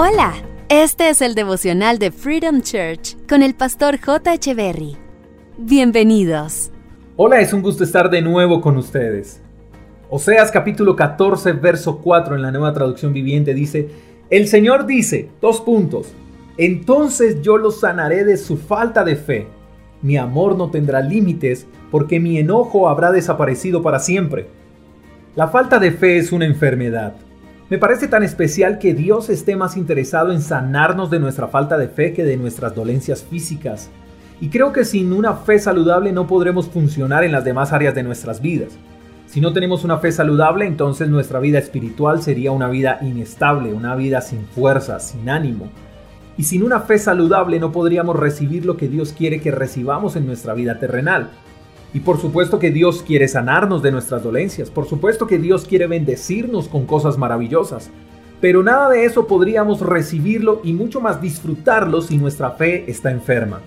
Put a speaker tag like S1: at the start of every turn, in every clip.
S1: Hola, este es el devocional de Freedom Church con el pastor J. Berry. Bienvenidos.
S2: Hola, es un gusto estar de nuevo con ustedes. Oseas capítulo 14, verso 4 en la nueva traducción viviente dice, el Señor dice, dos puntos, entonces yo los sanaré de su falta de fe. Mi amor no tendrá límites porque mi enojo habrá desaparecido para siempre. La falta de fe es una enfermedad. Me parece tan especial que Dios esté más interesado en sanarnos de nuestra falta de fe que de nuestras dolencias físicas. Y creo que sin una fe saludable no podremos funcionar en las demás áreas de nuestras vidas. Si no tenemos una fe saludable, entonces nuestra vida espiritual sería una vida inestable, una vida sin fuerza, sin ánimo. Y sin una fe saludable no podríamos recibir lo que Dios quiere que recibamos en nuestra vida terrenal. Y por supuesto que Dios quiere sanarnos de nuestras dolencias, por supuesto que Dios quiere bendecirnos con cosas maravillosas, pero nada de eso podríamos recibirlo y mucho más disfrutarlo si nuestra fe está enferma.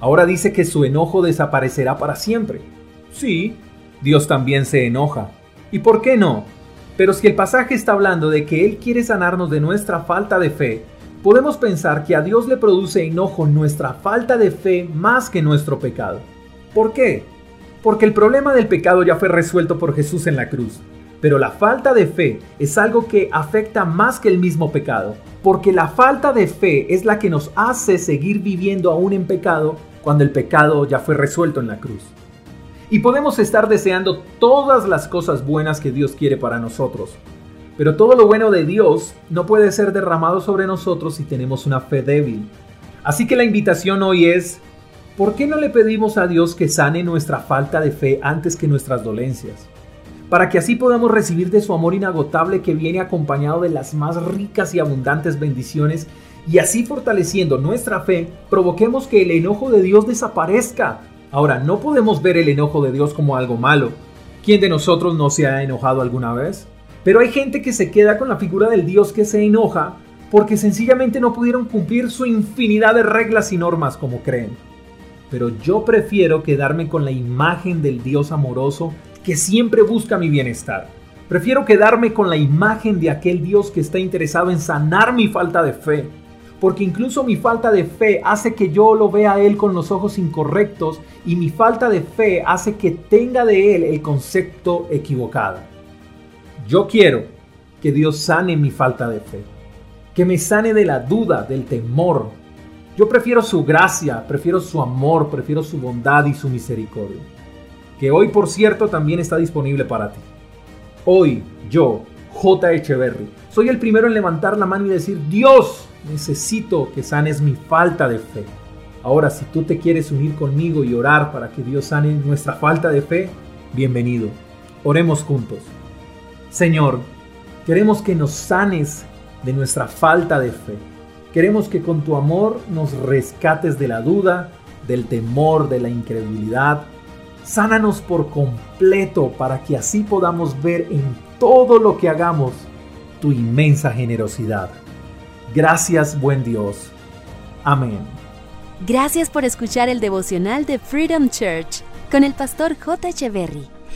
S2: Ahora dice que su enojo desaparecerá para siempre. Sí, Dios también se enoja. ¿Y por qué no? Pero si el pasaje está hablando de que Él quiere sanarnos de nuestra falta de fe, podemos pensar que a Dios le produce enojo nuestra falta de fe más que nuestro pecado. ¿Por qué? Porque el problema del pecado ya fue resuelto por Jesús en la cruz. Pero la falta de fe es algo que afecta más que el mismo pecado, porque la falta de fe es la que nos hace seguir viviendo aún en pecado cuando el pecado ya fue resuelto en la cruz. Y podemos estar deseando todas las cosas buenas que Dios quiere para nosotros, pero todo lo bueno de Dios no puede ser derramado sobre nosotros si tenemos una fe débil. Así que la invitación hoy es, ¿por qué no le pedimos a Dios que sane nuestra falta de fe antes que nuestras dolencias? Para que así podamos recibir de su amor inagotable que viene acompañado de las más ricas y abundantes bendiciones y así fortaleciendo nuestra fe, provoquemos que el enojo de Dios desaparezca. Ahora, no podemos ver el enojo de Dios como algo malo. ¿Quién de nosotros no se ha enojado alguna vez? Pero hay gente que se queda con la figura del Dios que se enoja porque sencillamente no pudieron cumplir su infinidad de reglas y normas como creen pero yo prefiero quedarme con la imagen del Dios amoroso que siempre busca mi bienestar. Prefiero quedarme con la imagen de aquel Dios que está interesado en sanar mi falta de fe, porque incluso mi falta de fe hace que yo lo vea a Él con los ojos incorrectos y mi falta de fe hace que tenga de Él el concepto equivocado. Yo quiero que Dios sane mi falta de fe, que me sane de la duda, del temor, yo prefiero su gracia, prefiero su amor, prefiero su bondad y su misericordia. Que hoy, por cierto, también está disponible para ti. Hoy, yo, J. Echeverry, soy el primero en levantar la mano y decir, Dios, necesito que sanes mi falta de fe. Ahora, si tú te quieres unir conmigo y orar para que Dios sane nuestra falta de fe, bienvenido. Oremos juntos. Señor, queremos que nos sanes de nuestra falta de fe Queremos que con tu amor nos rescates de la duda, del temor, de la incredulidad. Sánanos por completo para que así podamos ver en todo lo que hagamos tu inmensa generosidad. Gracias, buen Dios. Amén.
S1: Gracias por escuchar el devocional de Freedom Church con el pastor J. Echeverry.